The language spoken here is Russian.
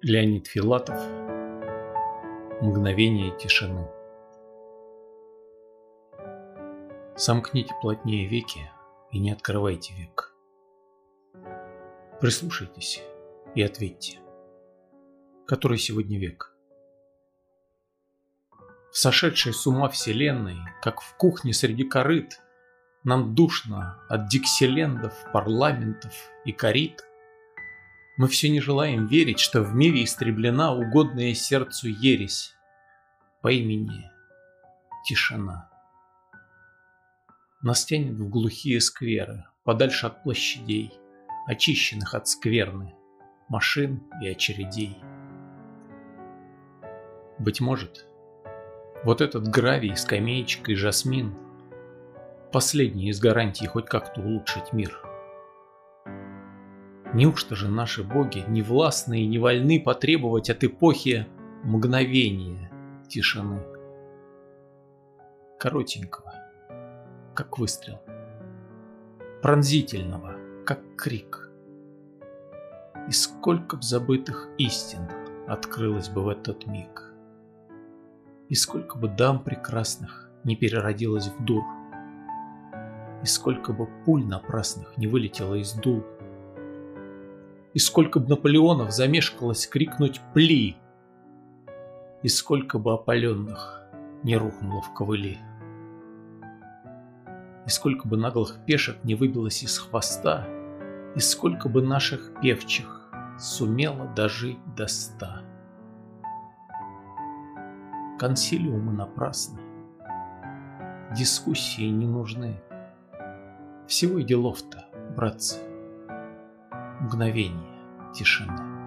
Леонид Филатов Мгновение тишины Сомкните плотнее веки и не открывайте век. Прислушайтесь и ответьте. Который сегодня век? В сошедшей с ума вселенной, как в кухне среди корыт, Нам душно от дикселендов, парламентов и корит. Мы все не желаем верить, что в мире истреблена угодная сердцу ересь по имени Тишина. Нас тянет в глухие скверы, подальше от площадей, очищенных от скверны, машин и очередей. Быть может, вот этот гравий, скамеечка и жасмин – последний из гарантий хоть как-то улучшить мир – Неужто же наши боги не властны и не вольны потребовать от эпохи мгновения тишины? Коротенького, как выстрел. Пронзительного, как крик. И сколько б забытых истин открылось бы в этот миг. И сколько бы дам прекрасных не переродилось в дур. И сколько бы пуль напрасных не вылетело из дул – и сколько бы Наполеонов замешкалось крикнуть «Пли!» И сколько бы опаленных не рухнуло в ковыли. И сколько бы наглых пешек не выбилось из хвоста, И сколько бы наших певчих сумело дожить до ста. Консилиумы напрасны, дискуссии не нужны. Всего и делов-то, братцы, мгновение тишины.